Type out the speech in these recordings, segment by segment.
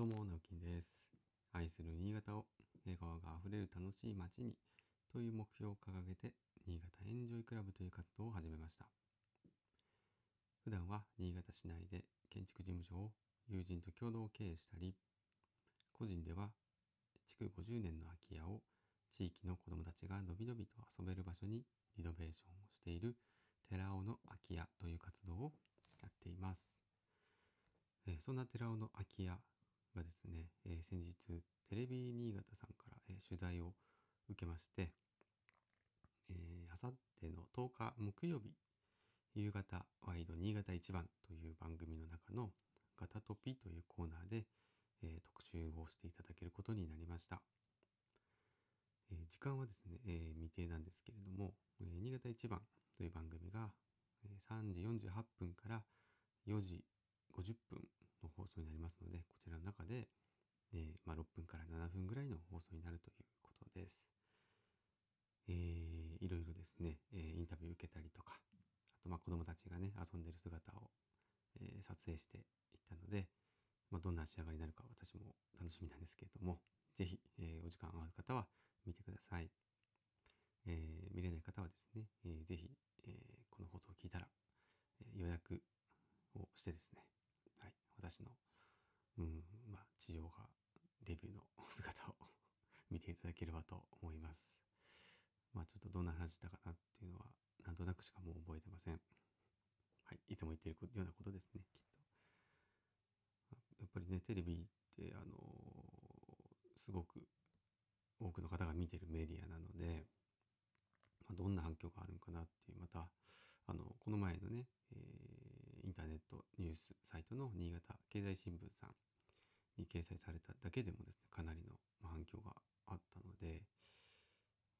どうも、直樹です。愛する新潟を笑顔があふれる楽しい街にという目標を掲げて、新潟エンジョイクラブという活動を始めました。普段は新潟市内で建築事務所を友人と共同経営したり、個人では築50年の空き家を地域の子どもたちがのびのびと遊べる場所にリノベーションをしている寺尾の空き家という活動をやっています。えそんな寺尾の空き家がですね、えー先日テレビ新潟さんから、えー取材を受けまして、えー、あさっての10日木曜日夕方ワイド新潟一番という番組の中のガタトピというコーナーで、えー特集をしていただけることになりました。えー時間はですね、えー未定なんですけれども、えー新潟一番という番組が、えー3時48分から4時50分の放送になりますので、こちらの中で、えーまあ、6分から7分ぐらいの放送になるということです。えーいろいろですね、えーインタビュー受けたりとか、あとまあ子供たちがね、遊んでる姿を、え撮影していったので、まあ、どんな仕上がりになるか私も楽しみなんですけれども、ぜひ、えお時間ある方は見てください。え見れない方はですね、えーぜひ、えこの放送を聞いたら、え予約をしてですね、私の、うん、まあ、地上波デビューの姿を見ていただければと思います。まあ、ちょっとどんな話だかなっていうのは、なんとなくしかもう覚えてません。はい、いつも言ってるようなことですね、きっと。やっぱりね、テレビって、あのすごく多くの方が見てるメディアなので、まあ、どんな反響があるのかなっていう、また、あの、この前のね、えーインターネットニュースサイトの新潟経済新聞さんに掲載されただけでもですね、かなりの反響があったので、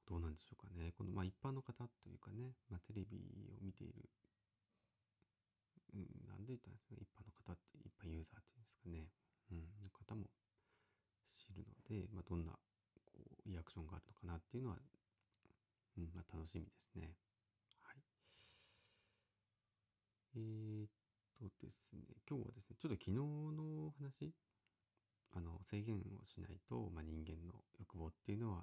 どうなんでしょうかね。この、まあ、一般の方というかね、まあ、テレビを見ている、うん、なんで言ったんですか、一般の方って、一般ユーザーっていうんですかね、うん、の方も知るので、まあ、どんな、こう、リアクションがあるのかなっていうのは、うん、まあ、楽しみですね。はい。えー、っとですね、今日はですね、ちょっと昨日の話、あの、制限をしないと、まあ、人間の欲望っていうのは、も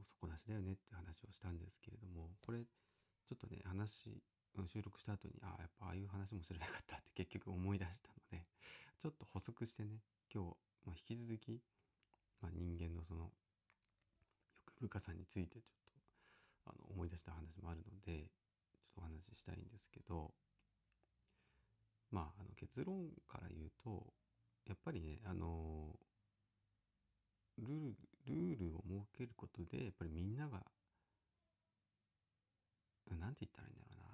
う底なしだよねって話をしたんですけれども、これ、ちょっとね、話、収録した後に、ああ、やっぱああいう話もすればよかったって結局思い出したので、ちょっと補足してね、今日、まあ、引き続き、まあ、人間のその、欲深さについてちょっと、あの、思い出した話もあるので、ちょっとお話ししたいんですけど、まあ、あの結論から言うと、やっぱりね、あの、ルール、ルールを設けることで、やっぱりみんなが、うんなんて言ったらいいんだろうな。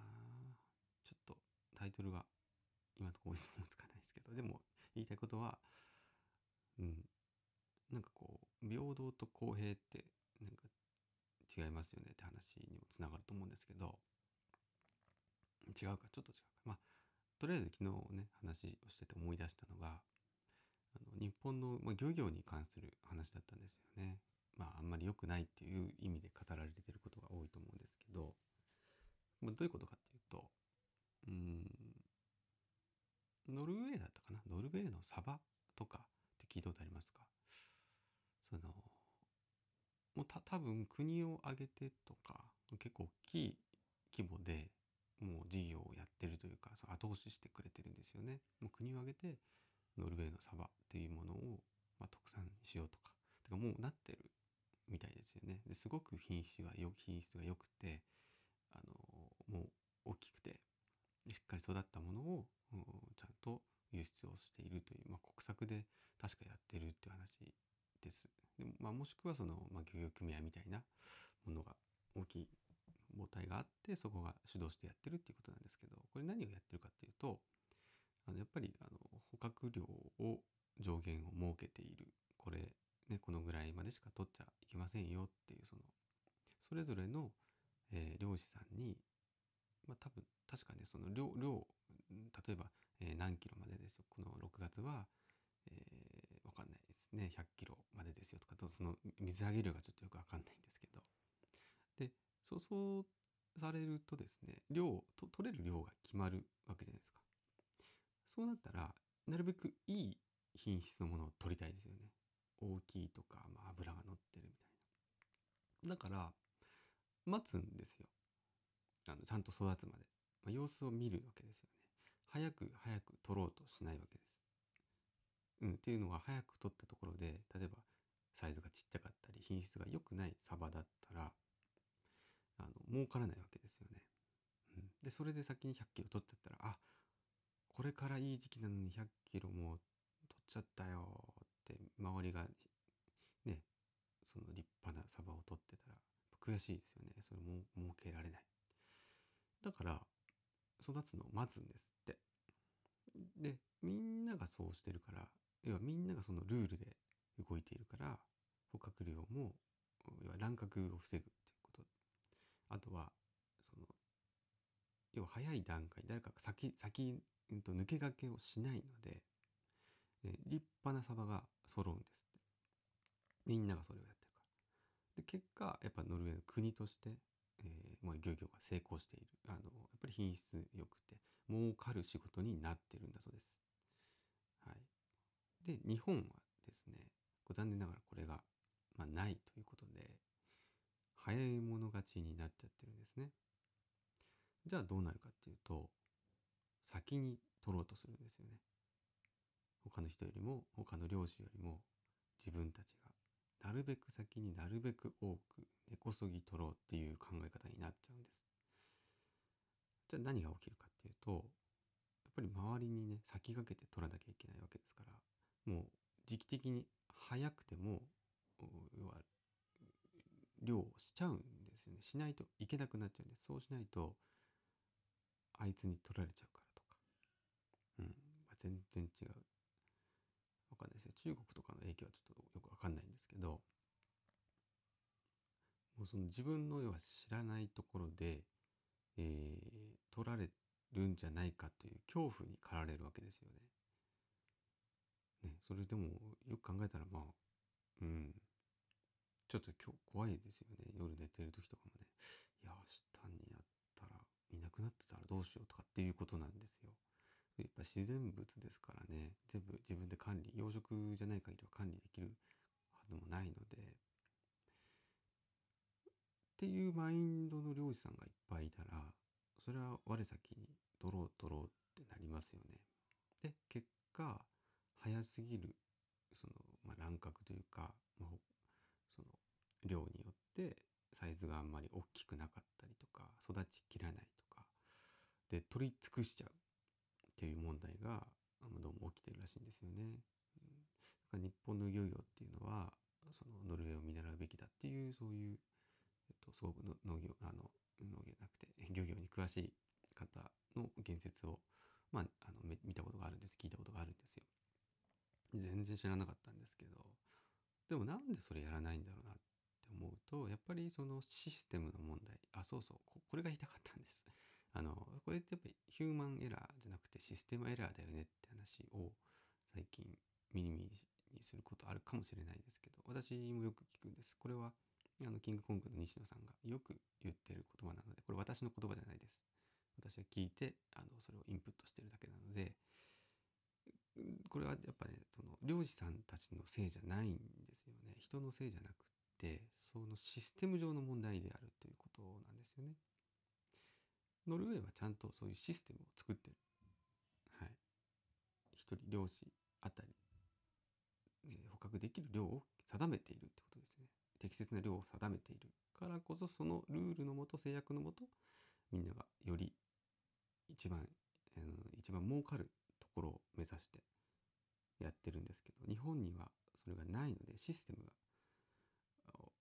ちょっとタイトルが今のところ思いつかないですけど、でも言いたいことは、うん、なんかこう、平等と公平って、なんか違いますよねって話にもつながると思うんですけど、違うか、ちょっと違うか。まあ、とりあえず昨日ね、話をしてて思い出したのが、あの日本の、まあ、漁業に関する話だったんですよね。まあ、あんまり良くないっていう意味で語られてることが多いと思うんですけど、まあ、どういうことかっていうと、うん、ノルウェーだったかな？ノルウェーのサバとかって聞いたことありますか？その、もうた多分国を挙げてとか、結構大きい規模でもう事業をやってるというか、そ後押ししてくれてるんですよね。もう国を挙げてノルウェーのサバっていうものを、まあ、特産しようとか。てかもうなってるみたいですよね。ですごく品質がよ品質が良くて、あのもう大きくてしっかり育ったものを、ちゃんと輸出をしているという、まあ、国策で確かやってるっていう話です。でもまあ、もしくはその、まあ、漁業組合みたいなものが大きい母体があってそこが主導してやってるっていうことなんですけどこれ何をやってるかっていうとあのやっぱりあの捕獲量を上限を設けている。これねこのぐらいまでしか取っちゃいけませんよっていうそのそれぞれの、えー漁師さんにまあ多分確かねその量量例えば、えー何キロまでですよ。この6月は、えーわかんないですね。100キロまでですよとかとその水揚げ量がちょっとよくわかんないんですけど。そうそうされるとですね量と取れる量が決まるわけじゃないですかそうなったらなるべくいい品質のものを取りたいですよね。大きいとか、まあ、油が乗ってるみたいな。だから、待つんですよ。あのちゃんと育つまで。まあ、様子を見るわけですよね。早く早く取ろうとしないわけです。うん、っていうのは早く取ったところで、例えばサイズがちっちゃかったり、品質が良くないサバだったら、あの儲からないわけですよね。うん、で、それで先に100キロ取っちゃったら、あこれからいい時期なのに100キロも取っちゃったよって周りがねその立派なサバを取ってたら悔しいですよね。それも儲けられない。だから育つのを待つんですって。でみんながそうしてるから要はみんながそのルールで動いているから捕獲量も要は乱獲を防ぐ。あとはその要は早い段階誰かが先先うんと抜け駆けをしないので、え立派なサバが揃うんですって。みんながそれをやってるから。で結果やっぱノルウェーの国として、えー、まあ、漁業が成功している。あのやっぱり品質良くて儲かる仕事になってるんだそうです。はい、で日本はですね残念ながらこれが、まあ、ないということで早い者勝ちになっちゃってるんですね。じゃあどうなるかっていうと先に取ろうとするんですよね。他の人よりも他の漁師よりも自分たちがなるべく先になるべく多く根こそぎ取ろうっていう考え方になっちゃうんです。じゃあ何が起きるかっていうとやっぱり周りにね先駆けて取らなきゃいけないわけですからもう時期的に早くても要は漁をしちゃうんですよねしないといけなくなっちゃうんですそうしないとあいつに取られちゃうからとかうん。まあ、全然違う。わかんないですよ。中国とかの影響はちょっとよくわかんないんですけど、もうその自分の要は知らないところで、えー、取られるんじゃないかという恐怖に駆られるわけですよね。ね、それでもよく考えたらまあ、うん、ちょっと今日怖いですよね。夜寝てる時とかもね、いや、明日になったら、いなくなってたらどうしようとかっていうことなんですよ。やっぱ自然物ですからね、全部自分で管理、養殖じゃない限りは管理できるはずもないので、っていうマインドの漁師さんがいっぱいいたら、それは我先に取ろう取ろうってなりますよね。で、結果、早すぎる、その、まあ、乱獲というか、ってサイズがあんまり大きくなかったりとか、育ちきらないとか、で、取り尽くしちゃう。っていう問題がどうも起きてるらしいんですよね。うん、だから日本の漁業っていうのはそのノルウェーを見習うべきだっていうそういう、えっと、すごく農業あの農業なくて漁業に詳しい方の言説を、まあ、あの見たことがあるんです聞いたことがあるんですよ。全然知らなかったんですけどでもなんでそれやらないんだろうなっ思うとやっぱりそのシステムの問題あそうそうこれが言いたかったんです。あの、これってやっぱりヒューマンエラーじゃなくてシステムエラーだよねって話を最近ミニミニにすることあるかもしれないですけど、私もよく聞くんです。これはあのキングコングの西野さんがよく言ってる言葉なので、これ私の言葉じゃないです。私が聞いて、あの、それをインプットしてるだけなので、これはやっぱね、その漁師さんたちのせいじゃないんですよね。人のせいじゃなくて、そのシステム上の問題であるということなんですよね。ノルウェーはちゃんとそういうシステムを作ってる。はい。一人漁師あたり、えー、捕獲できる量を定めているってことですね。適切な量を定めているからこそ、そのルールのもと、制約のもと、みんながより一番、えー、一番儲かるところを目指してやってるんですけど、日本にはそれがないので、システムが、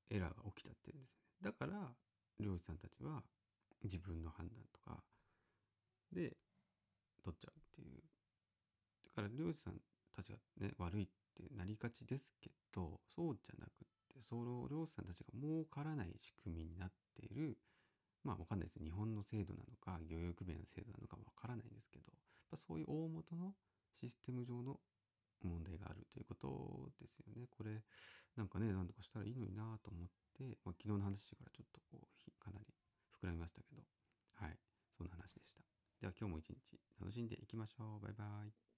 エラーが起きちゃってるんですよね。だから、漁師さんたちは自分の判断とかで取っちゃうっていう。だから漁師さんたちがね、悪いってなりがちですけど、そうじゃなくって、その漁師さんたちが儲からない仕組みになっている、まあわかんないです日本の制度なのか、漁業区別の制度なのかわからないんですけど、そういう大元のシステム上の問題があるということですよね。これ、なんかね、何とかしたらいいのになと思って、まあ、昨日の話からちょっとこう、かなり膨らみましたけど、はい、そんな話でした。では今日も一日楽しんでいきましょう。バイバイ。